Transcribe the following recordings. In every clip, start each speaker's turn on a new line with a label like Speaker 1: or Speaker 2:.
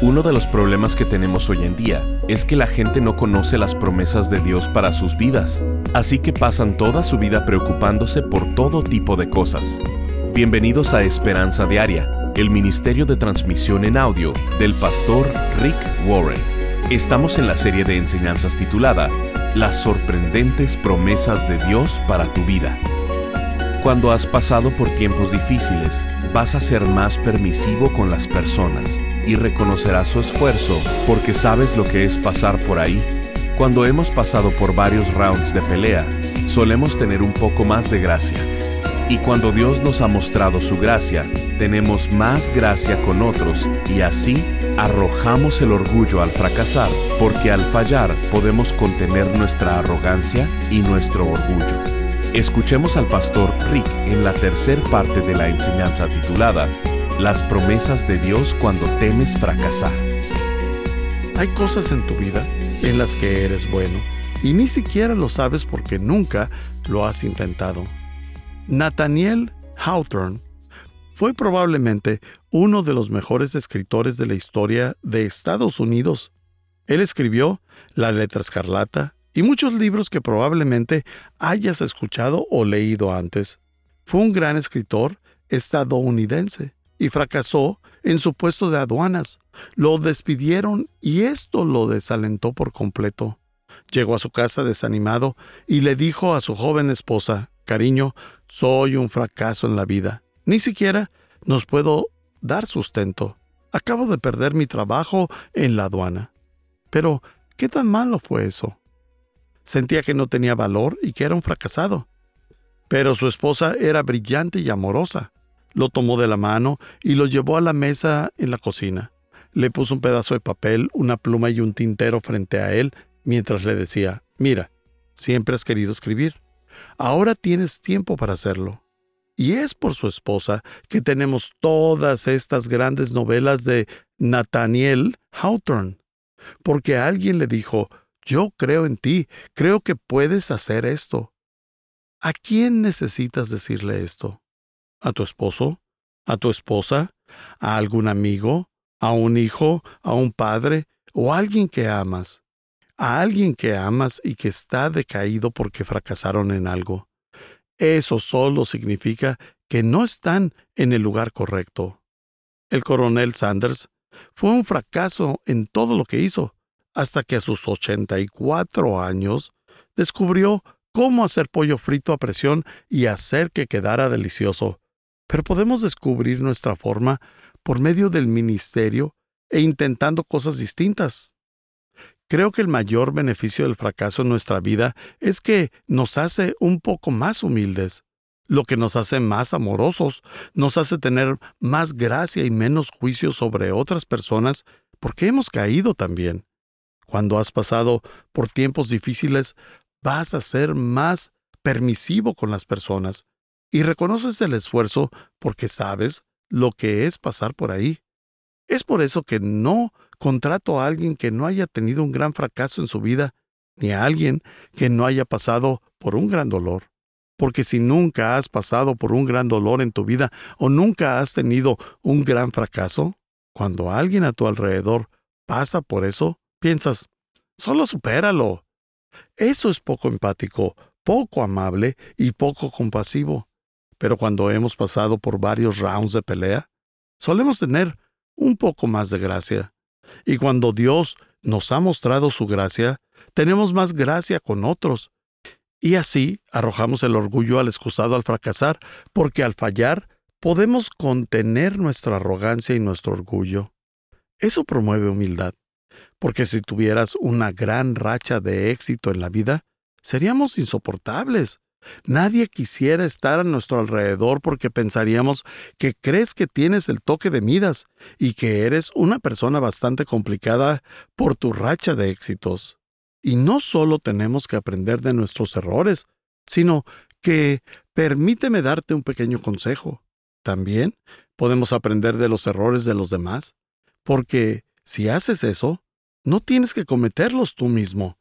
Speaker 1: Uno de los problemas que tenemos hoy en día es que la gente no conoce las promesas de Dios para sus vidas, así que pasan toda su vida preocupándose por todo tipo de cosas. Bienvenidos a Esperanza Diaria, el ministerio de transmisión en audio del pastor Rick Warren. Estamos en la serie de enseñanzas titulada Las sorprendentes promesas de Dios para tu vida. Cuando has pasado por tiempos difíciles, vas a ser más permisivo con las personas y reconocerás su esfuerzo porque sabes lo que es pasar por ahí. Cuando hemos pasado por varios rounds de pelea, solemos tener un poco más de gracia. Y cuando Dios nos ha mostrado su gracia, tenemos más gracia con otros y así arrojamos el orgullo al fracasar, porque al fallar podemos contener nuestra arrogancia y nuestro orgullo. Escuchemos al pastor Rick en la tercer parte de la enseñanza titulada Las promesas de Dios cuando temes fracasar.
Speaker 2: Hay cosas en tu vida en las que eres bueno y ni siquiera lo sabes porque nunca lo has intentado. Nathaniel Hawthorne fue probablemente uno de los mejores escritores de la historia de Estados Unidos. Él escribió La letra escarlata y muchos libros que probablemente hayas escuchado o leído antes. Fue un gran escritor estadounidense y fracasó en su puesto de aduanas. Lo despidieron y esto lo desalentó por completo. Llegó a su casa desanimado y le dijo a su joven esposa, Cariño, soy un fracaso en la vida. Ni siquiera nos puedo dar sustento. Acabo de perder mi trabajo en la aduana. Pero, ¿qué tan malo fue eso? Sentía que no tenía valor y que era un fracasado. Pero su esposa era brillante y amorosa. Lo tomó de la mano y lo llevó a la mesa en la cocina. Le puso un pedazo de papel, una pluma y un tintero frente a él mientras le decía, mira, siempre has querido escribir. Ahora tienes tiempo para hacerlo. Y es por su esposa que tenemos todas estas grandes novelas de Nathaniel Hawthorne. Porque alguien le dijo, yo creo en ti, creo que puedes hacer esto. ¿A quién necesitas decirle esto? ¿A tu esposo? ¿A tu esposa? ¿A algún amigo? ¿A un hijo? ¿A un padre? ¿O a alguien que amas? a alguien que amas y que está decaído porque fracasaron en algo. Eso solo significa que no están en el lugar correcto. El coronel Sanders fue un fracaso en todo lo que hizo, hasta que a sus 84 años descubrió cómo hacer pollo frito a presión y hacer que quedara delicioso. Pero podemos descubrir nuestra forma por medio del ministerio e intentando cosas distintas. Creo que el mayor beneficio del fracaso en nuestra vida es que nos hace un poco más humildes, lo que nos hace más amorosos, nos hace tener más gracia y menos juicio sobre otras personas porque hemos caído también. Cuando has pasado por tiempos difíciles, vas a ser más permisivo con las personas y reconoces el esfuerzo porque sabes lo que es pasar por ahí. Es por eso que no contrato a alguien que no haya tenido un gran fracaso en su vida, ni a alguien que no haya pasado por un gran dolor. Porque si nunca has pasado por un gran dolor en tu vida o nunca has tenido un gran fracaso, cuando alguien a tu alrededor pasa por eso, piensas, solo supéralo. Eso es poco empático, poco amable y poco compasivo. Pero cuando hemos pasado por varios rounds de pelea, solemos tener un poco más de gracia. Y cuando Dios nos ha mostrado su gracia, tenemos más gracia con otros. Y así arrojamos el orgullo al excusado al fracasar, porque al fallar podemos contener nuestra arrogancia y nuestro orgullo. Eso promueve humildad, porque si tuvieras una gran racha de éxito en la vida, seríamos insoportables. Nadie quisiera estar a nuestro alrededor porque pensaríamos que crees que tienes el toque de Midas y que eres una persona bastante complicada por tu racha de éxitos. Y no solo tenemos que aprender de nuestros errores, sino que permíteme darte un pequeño consejo. También podemos aprender de los errores de los demás, porque si haces eso, no tienes que cometerlos tú mismo.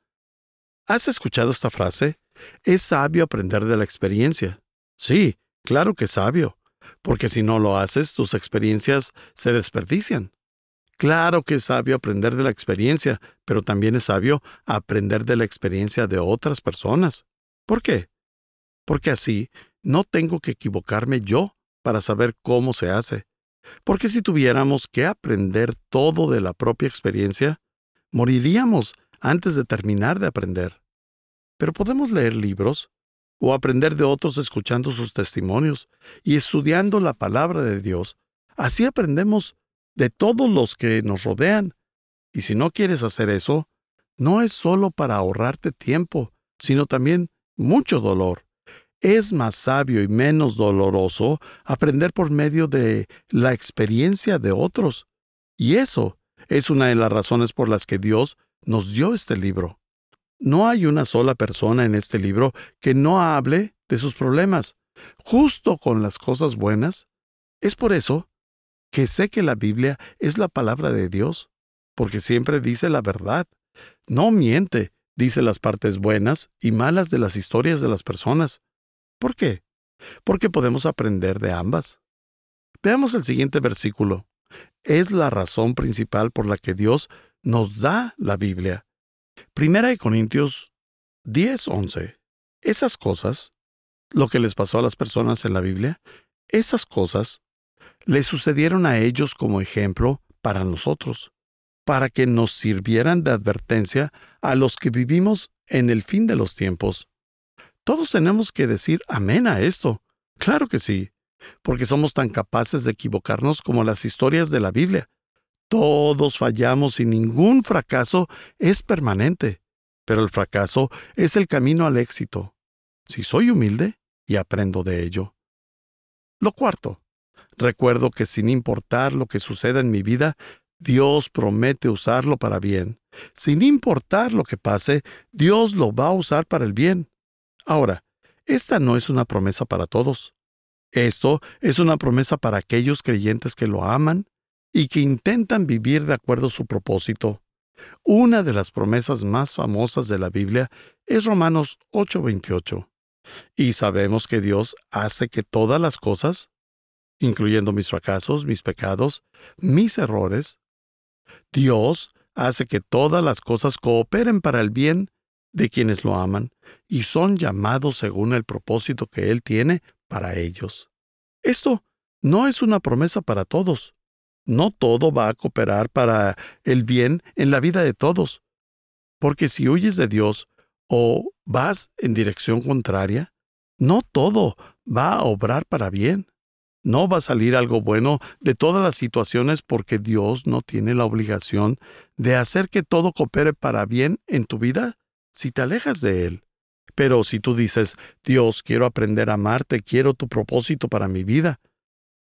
Speaker 2: ¿Has escuchado esta frase? Es sabio aprender de la experiencia. Sí, claro que es sabio, porque si no lo haces, tus experiencias se desperdician. Claro que es sabio aprender de la experiencia, pero también es sabio aprender de la experiencia de otras personas. ¿Por qué? Porque así no tengo que equivocarme yo para saber cómo se hace. Porque si tuviéramos que aprender todo de la propia experiencia, moriríamos antes de terminar de aprender. Pero podemos leer libros o aprender de otros escuchando sus testimonios y estudiando la palabra de Dios. Así aprendemos de todos los que nos rodean. Y si no quieres hacer eso, no es solo para ahorrarte tiempo, sino también mucho dolor. Es más sabio y menos doloroso aprender por medio de la experiencia de otros. Y eso es una de las razones por las que Dios nos dio este libro. No hay una sola persona en este libro que no hable de sus problemas, justo con las cosas buenas. Es por eso que sé que la Biblia es la palabra de Dios, porque siempre dice la verdad. No miente, dice las partes buenas y malas de las historias de las personas. ¿Por qué? Porque podemos aprender de ambas. Veamos el siguiente versículo. Es la razón principal por la que Dios nos da la Biblia. Primera de Corintios 10:11. Esas cosas, lo que les pasó a las personas en la Biblia, esas cosas le sucedieron a ellos como ejemplo para nosotros, para que nos sirvieran de advertencia a los que vivimos en el fin de los tiempos. Todos tenemos que decir amén a esto. Claro que sí, porque somos tan capaces de equivocarnos como las historias de la Biblia. Todos fallamos y ningún fracaso es permanente, pero el fracaso es el camino al éxito. Si soy humilde y aprendo de ello. Lo cuarto, Recuerdo que sin importar lo que suceda en mi vida, Dios promete usarlo para bien. Sin importar lo que pase, Dios lo va a usar para el bien. Ahora, esta no es una promesa para todos. Esto es una promesa para aquellos creyentes que lo aman y que intentan vivir de acuerdo a su propósito. Una de las promesas más famosas de la Biblia es Romanos 8:28. Y sabemos que Dios hace que todas las cosas incluyendo mis fracasos, mis pecados, mis errores. Dios hace que todas las cosas cooperen para el bien de quienes lo aman y son llamados según el propósito que Él tiene para ellos. Esto no es una promesa para todos. No todo va a cooperar para el bien en la vida de todos. Porque si huyes de Dios o vas en dirección contraria, no todo va a obrar para bien. No va a salir algo bueno de todas las situaciones porque Dios no tiene la obligación de hacer que todo coopere para bien en tu vida si te alejas de Él. Pero si tú dices, Dios, quiero aprender a amarte, quiero tu propósito para mi vida.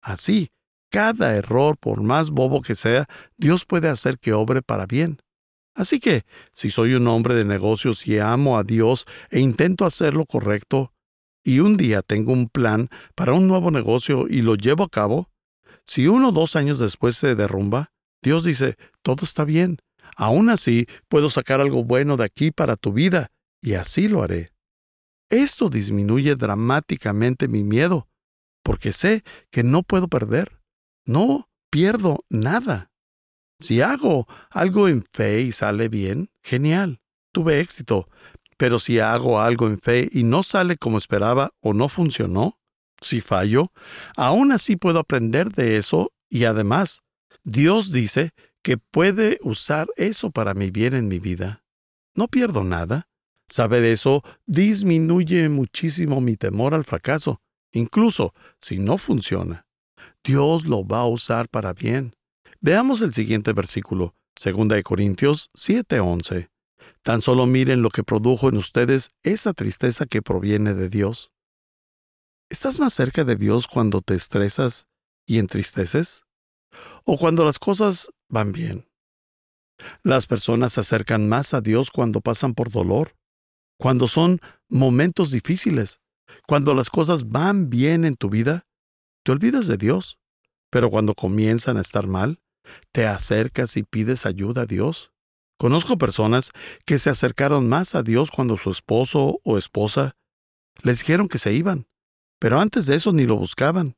Speaker 2: Así, cada error, por más bobo que sea, Dios puede hacer que obre para bien. Así que, si soy un hombre de negocios y amo a Dios e intento hacer lo correcto, y un día tengo un plan para un nuevo negocio y lo llevo a cabo, si uno o dos años después se derrumba, Dios dice, todo está bien, aún así puedo sacar algo bueno de aquí para tu vida, y así lo haré. Esto disminuye dramáticamente mi miedo, porque sé que no puedo perder, no pierdo nada. Si hago algo en fe y sale bien, genial, tuve éxito, pero si hago algo en fe y no sale como esperaba o no funcionó, si fallo, aún así puedo aprender de eso y además, Dios dice que puede usar eso para mi bien en mi vida. No pierdo nada. Saber eso disminuye muchísimo mi temor al fracaso, incluso si no funciona. Dios lo va a usar para bien. Veamos el siguiente versículo, 2 Corintios 7:11. Tan solo miren lo que produjo en ustedes esa tristeza que proviene de Dios. ¿Estás más cerca de Dios cuando te estresas y entristeces? ¿O cuando las cosas van bien? Las personas se acercan más a Dios cuando pasan por dolor, cuando son momentos difíciles, cuando las cosas van bien en tu vida, te olvidas de Dios, pero cuando comienzan a estar mal, te acercas y pides ayuda a Dios. Conozco personas que se acercaron más a Dios cuando su esposo o esposa les dijeron que se iban, pero antes de eso ni lo buscaban.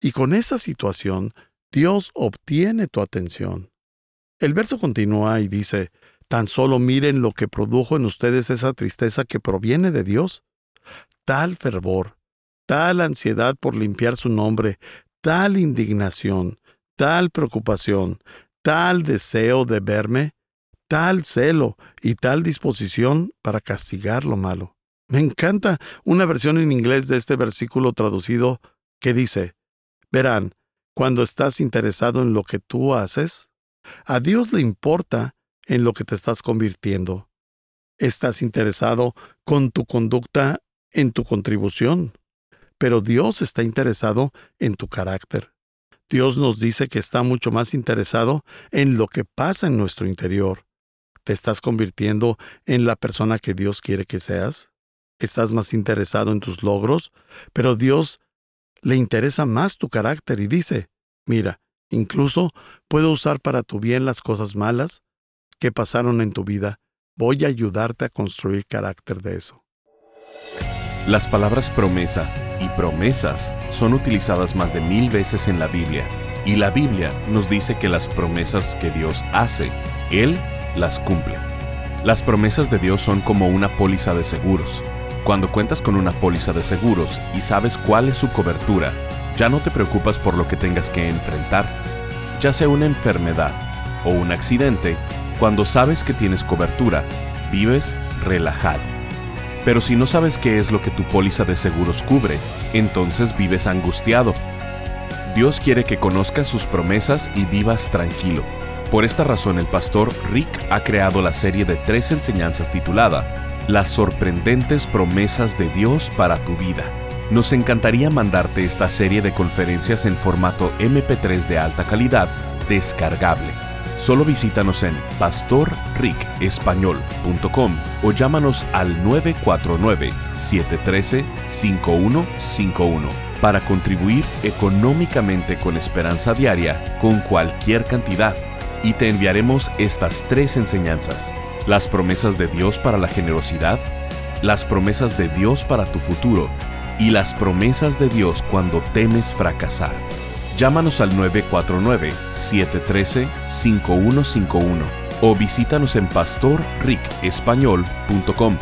Speaker 2: Y con esa situación, Dios obtiene tu atención. El verso continúa y dice, tan solo miren lo que produjo en ustedes esa tristeza que proviene de Dios. Tal fervor, tal ansiedad por limpiar su nombre, tal indignación, tal preocupación, tal deseo de verme, tal celo y tal disposición para castigar lo malo. Me encanta una versión en inglés de este versículo traducido que dice, verán, cuando estás interesado en lo que tú haces, a Dios le importa en lo que te estás convirtiendo. Estás interesado con tu conducta en tu contribución, pero Dios está interesado en tu carácter. Dios nos dice que está mucho más interesado en lo que pasa en nuestro interior. ¿Te estás convirtiendo en la persona que Dios quiere que seas? ¿Estás más interesado en tus logros? Pero Dios le interesa más tu carácter y dice, mira, incluso puedo usar para tu bien las cosas malas que pasaron en tu vida. Voy a ayudarte a construir carácter de eso.
Speaker 1: Las palabras promesa y promesas son utilizadas más de mil veces en la Biblia, y la Biblia nos dice que las promesas que Dios hace, Él las cumple. Las promesas de Dios son como una póliza de seguros. Cuando cuentas con una póliza de seguros y sabes cuál es su cobertura, ya no te preocupas por lo que tengas que enfrentar. Ya sea una enfermedad o un accidente, cuando sabes que tienes cobertura, vives relajado. Pero si no sabes qué es lo que tu póliza de seguros cubre, entonces vives angustiado. Dios quiere que conozcas sus promesas y vivas tranquilo. Por esta razón el pastor Rick ha creado la serie de tres enseñanzas titulada Las sorprendentes promesas de Dios para tu vida. Nos encantaría mandarte esta serie de conferencias en formato MP3 de alta calidad descargable. Solo visítanos en pastorricespañol.com o llámanos al 949-713-5151 para contribuir económicamente con Esperanza Diaria con cualquier cantidad y te enviaremos estas tres enseñanzas. Las promesas de Dios para la generosidad, las promesas de Dios para tu futuro y las promesas de Dios cuando temes fracasar. Llámanos al 949-713-5151 o visítanos en pastorricespañol.com.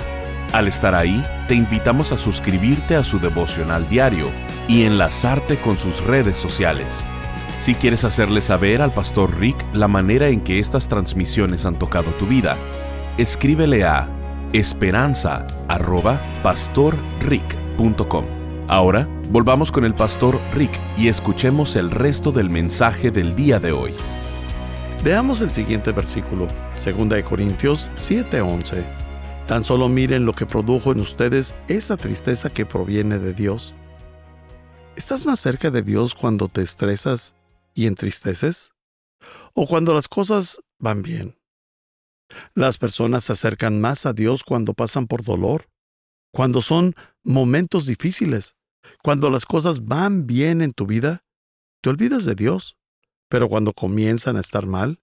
Speaker 1: Al estar ahí, te invitamos a suscribirte a su devocional diario y enlazarte con sus redes sociales. Si quieres hacerle saber al pastor Rick la manera en que estas transmisiones han tocado tu vida, escríbele a esperanza@pastorrick.com. Ahora, volvamos con el pastor Rick y escuchemos el resto del mensaje del día de hoy.
Speaker 2: Veamos el siguiente versículo, 2 Corintios 7:11. Tan solo miren lo que produjo en ustedes esa tristeza que proviene de Dios. ¿Estás más cerca de Dios cuando te estresas y entristeces? ¿O cuando las cosas van bien? Las personas se acercan más a Dios cuando pasan por dolor, cuando son momentos difíciles, cuando las cosas van bien en tu vida, te olvidas de Dios, pero cuando comienzan a estar mal,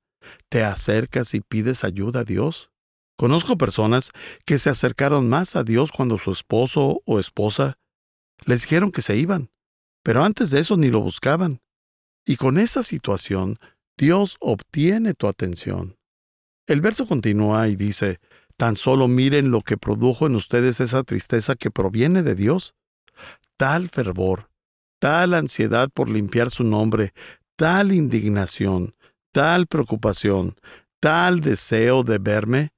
Speaker 2: te acercas y pides ayuda a Dios. Conozco personas que se acercaron más a Dios cuando su esposo o esposa les dijeron que se iban, pero antes de eso ni lo buscaban. Y con esa situación, Dios obtiene tu atención. El verso continúa y dice, tan solo miren lo que produjo en ustedes esa tristeza que proviene de Dios. Tal fervor, tal ansiedad por limpiar su nombre, tal indignación, tal preocupación, tal deseo de verme,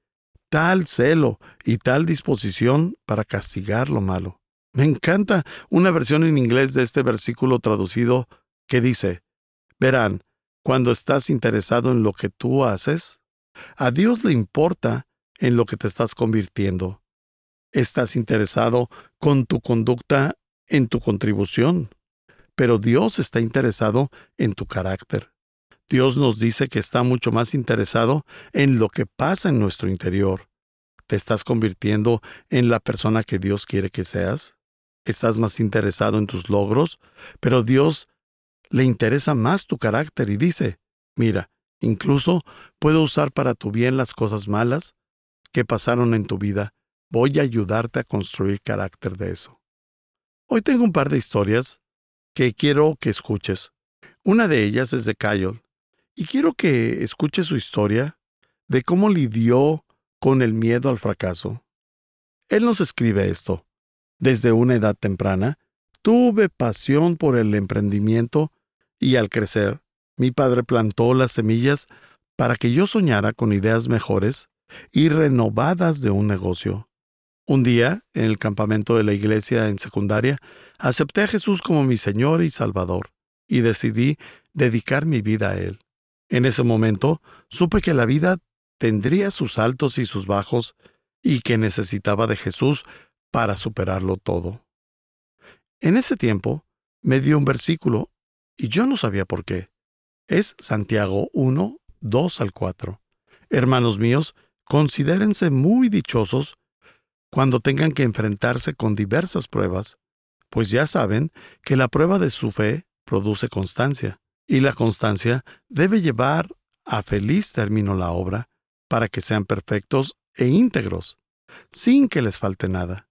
Speaker 2: tal celo y tal disposición para castigar lo malo. Me encanta una versión en inglés de este versículo traducido que dice, Verán, cuando estás interesado en lo que tú haces, a Dios le importa en lo que te estás convirtiendo. Estás interesado con tu conducta en tu contribución, pero Dios está interesado en tu carácter. Dios nos dice que está mucho más interesado en lo que pasa en nuestro interior. ¿Te estás convirtiendo en la persona que Dios quiere que seas? ¿Estás más interesado en tus logros? Pero Dios le interesa más tu carácter y dice, mira, incluso puedo usar para tu bien las cosas malas que pasaron en tu vida. Voy a ayudarte a construir carácter de eso. Hoy tengo un par de historias que quiero que escuches. Una de ellas es de Kyle, Y quiero que escuche su historia de cómo lidió con el miedo al fracaso. Él nos escribe esto. Desde una edad temprana, tuve pasión por el emprendimiento y al crecer, mi padre plantó las semillas para que yo soñara con ideas mejores y renovadas de un negocio. Un día, en el campamento de la iglesia en secundaria, acepté a Jesús como mi Señor y Salvador, y decidí dedicar mi vida a Él. En ese momento, supe que la vida tendría sus altos y sus bajos, y que necesitaba de Jesús para superarlo todo. En ese tiempo, me dio un versículo, y yo no sabía por qué. Es Santiago 1, 2 al 4. Hermanos míos, considérense muy dichosos cuando tengan que enfrentarse con diversas pruebas, pues ya saben que la prueba de su fe produce constancia, y la constancia debe llevar a feliz término la obra, para que sean perfectos e íntegros, sin que les falte nada.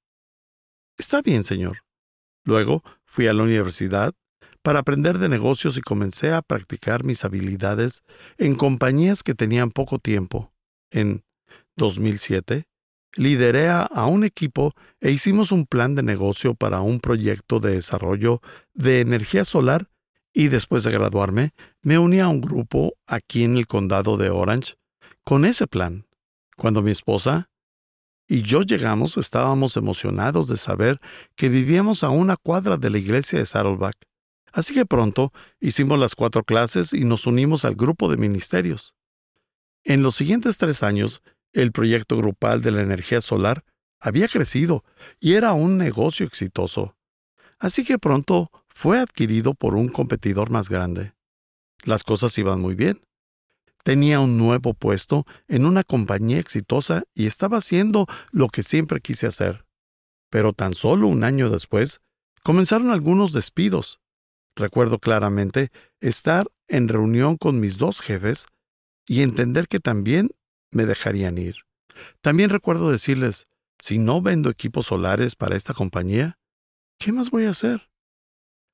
Speaker 2: Está bien, Señor. Luego fui a la universidad para aprender de negocios y comencé a practicar mis habilidades en compañías que tenían poco tiempo. En 2007, lideré a un equipo e hicimos un plan de negocio para un proyecto de desarrollo de energía solar y después de graduarme me uní a un grupo aquí en el condado de Orange con ese plan. Cuando mi esposa y yo llegamos estábamos emocionados de saber que vivíamos a una cuadra de la iglesia de Saddleback. Así que pronto hicimos las cuatro clases y nos unimos al grupo de ministerios. En los siguientes tres años el proyecto grupal de la energía solar había crecido y era un negocio exitoso. Así que pronto fue adquirido por un competidor más grande. Las cosas iban muy bien. Tenía un nuevo puesto en una compañía exitosa y estaba haciendo lo que siempre quise hacer. Pero tan solo un año después, comenzaron algunos despidos. Recuerdo claramente estar en reunión con mis dos jefes y entender que también me dejarían ir. También recuerdo decirles, si no vendo equipos solares para esta compañía, ¿qué más voy a hacer?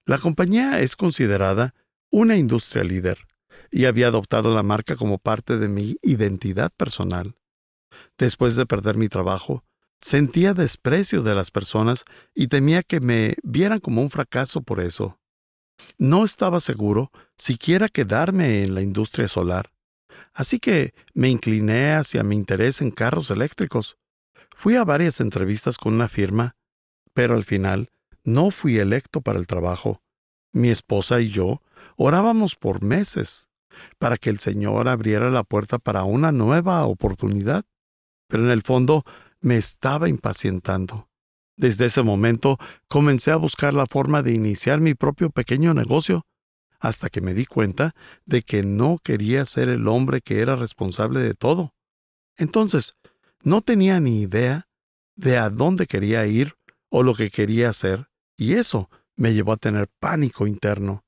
Speaker 2: La compañía es considerada una industria líder y había adoptado la marca como parte de mi identidad personal. Después de perder mi trabajo, sentía desprecio de las personas y temía que me vieran como un fracaso por eso. No estaba seguro siquiera quedarme en la industria solar, Así que me incliné hacia mi interés en carros eléctricos. Fui a varias entrevistas con una firma, pero al final no fui electo para el trabajo. Mi esposa y yo orábamos por meses para que el Señor abriera la puerta para una nueva oportunidad, pero en el fondo me estaba impacientando. Desde ese momento comencé a buscar la forma de iniciar mi propio pequeño negocio hasta que me di cuenta de que no quería ser el hombre que era responsable de todo. Entonces, no tenía ni idea de a dónde quería ir o lo que quería hacer, y eso me llevó a tener pánico interno.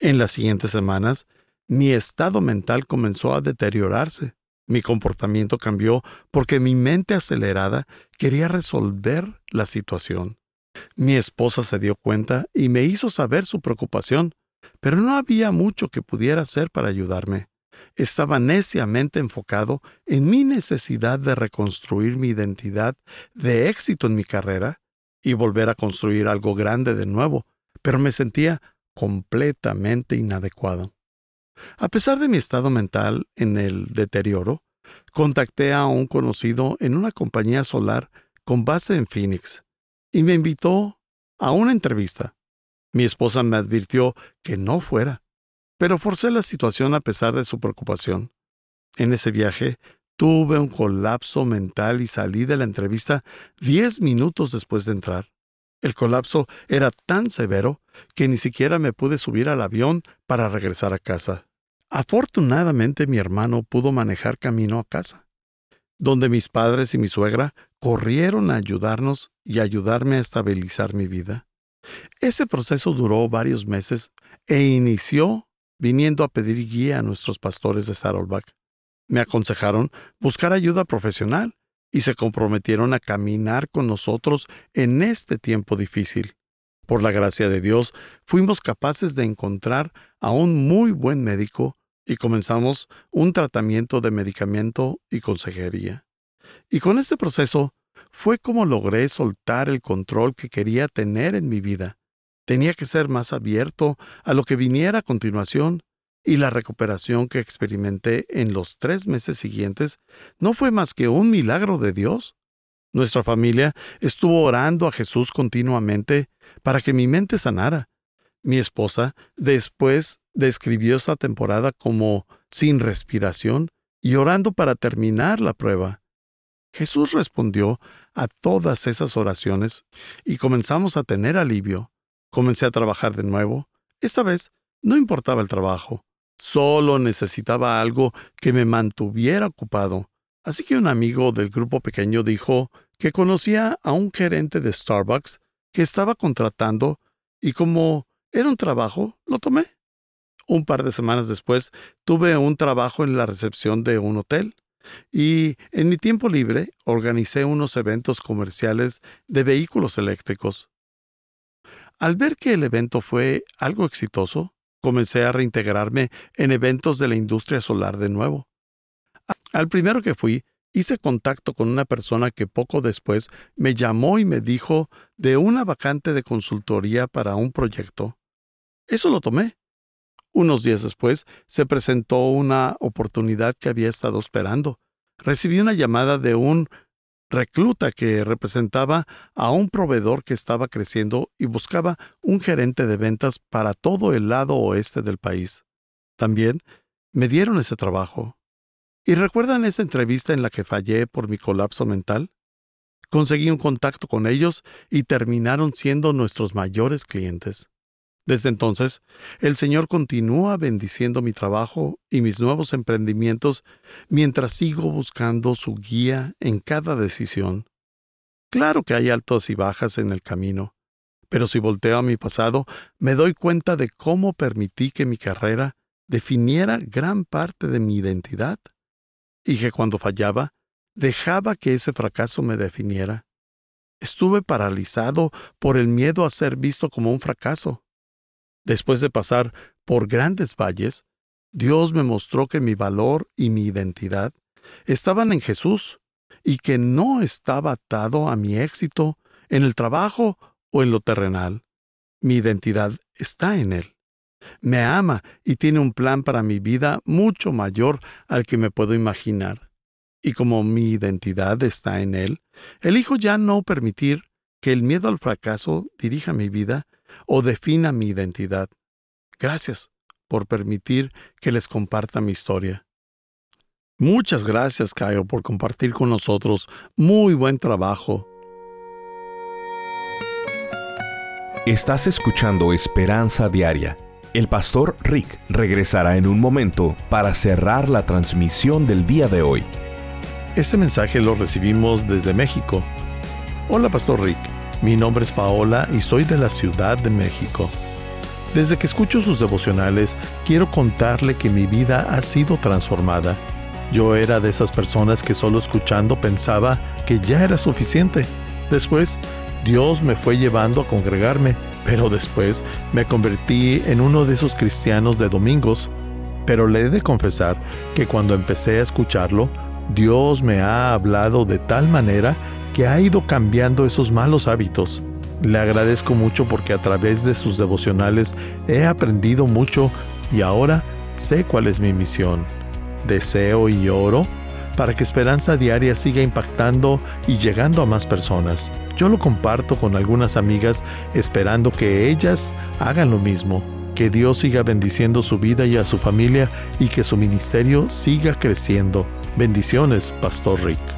Speaker 2: En las siguientes semanas, mi estado mental comenzó a deteriorarse. Mi comportamiento cambió porque mi mente acelerada quería resolver la situación. Mi esposa se dio cuenta y me hizo saber su preocupación pero no había mucho que pudiera hacer para ayudarme. Estaba neciamente enfocado en mi necesidad de reconstruir mi identidad de éxito en mi carrera y volver a construir algo grande de nuevo, pero me sentía completamente inadecuado. A pesar de mi estado mental en el deterioro, contacté a un conocido en una compañía solar con base en Phoenix y me invitó a una entrevista. Mi esposa me advirtió que no fuera, pero forcé la situación a pesar de su preocupación. En ese viaje tuve un colapso mental y salí de la entrevista diez minutos después de entrar. El colapso era tan severo que ni siquiera me pude subir al avión para regresar a casa. Afortunadamente mi hermano pudo manejar camino a casa, donde mis padres y mi suegra corrieron a ayudarnos y ayudarme a estabilizar mi vida. Ese proceso duró varios meses e inició viniendo a pedir guía a nuestros pastores de Saddleback. Me aconsejaron buscar ayuda profesional y se comprometieron a caminar con nosotros en este tiempo difícil. Por la gracia de Dios, fuimos capaces de encontrar a un muy buen médico y comenzamos un tratamiento de medicamento y consejería. Y con este proceso fue como logré soltar el control que quería tener en mi vida. Tenía que ser más abierto a lo que viniera a continuación y la recuperación que experimenté en los tres meses siguientes no fue más que un milagro de Dios. Nuestra familia estuvo orando a Jesús continuamente para que mi mente sanara. Mi esposa después describió esa temporada como sin respiración y orando para terminar la prueba. Jesús respondió a todas esas oraciones y comenzamos a tener alivio. Comencé a trabajar de nuevo. Esta vez no importaba el trabajo, solo necesitaba algo que me mantuviera ocupado. Así que un amigo del grupo pequeño dijo que conocía a un gerente de Starbucks que estaba contratando y como era un trabajo, lo tomé. Un par de semanas después tuve un trabajo en la recepción de un hotel y en mi tiempo libre organicé unos eventos comerciales de vehículos eléctricos. Al ver que el evento fue algo exitoso, comencé a reintegrarme en eventos de la industria solar de nuevo. Al primero que fui, hice contacto con una persona que poco después me llamó y me dijo de una vacante de consultoría para un proyecto. Eso lo tomé. Unos días después se presentó una oportunidad que había estado esperando. Recibí una llamada de un recluta que representaba a un proveedor que estaba creciendo y buscaba un gerente de ventas para todo el lado oeste del país. También me dieron ese trabajo. ¿Y recuerdan esa entrevista en la que fallé por mi colapso mental? Conseguí un contacto con ellos y terminaron siendo nuestros mayores clientes. Desde entonces, el Señor continúa bendiciendo mi trabajo y mis nuevos emprendimientos mientras sigo buscando su guía en cada decisión. Claro que hay altos y bajas en el camino, pero si volteo a mi pasado, me doy cuenta de cómo permití que mi carrera definiera gran parte de mi identidad y que cuando fallaba, dejaba que ese fracaso me definiera. Estuve paralizado por el miedo a ser visto como un fracaso. Después de pasar por grandes valles, Dios me mostró que mi valor y mi identidad estaban en Jesús y que no estaba atado a mi éxito en el trabajo o en lo terrenal. Mi identidad está en Él me ama y tiene un plan para mi vida mucho mayor al que me puedo imaginar. Y como mi identidad está en Él, elijo ya no permitir que el miedo al fracaso dirija mi vida o defina mi identidad. Gracias por permitir que les comparta mi historia. Muchas gracias, Caio, por compartir con nosotros. Muy buen trabajo.
Speaker 1: Estás escuchando Esperanza Diaria el pastor Rick regresará en un momento para cerrar la transmisión del día de hoy.
Speaker 2: Este mensaje lo recibimos desde México. Hola, pastor Rick. Mi nombre es Paola y soy de la Ciudad de México. Desde que escucho sus devocionales, quiero contarle que mi vida ha sido transformada. Yo era de esas personas que solo escuchando pensaba que ya era suficiente. Después, Dios me fue llevando a congregarme pero después me convertí en uno de esos cristianos de domingos. Pero le he de confesar que cuando empecé a escucharlo, Dios me ha hablado de tal manera que ha ido cambiando esos malos hábitos. Le agradezco mucho porque a través de sus devocionales he aprendido mucho y ahora sé cuál es mi misión. Deseo y oro para que Esperanza Diaria siga impactando y llegando a más personas. Yo lo comparto con algunas amigas esperando que ellas hagan lo mismo. Que Dios siga bendiciendo su vida y a su familia y que su ministerio siga creciendo. Bendiciones, Pastor Rick.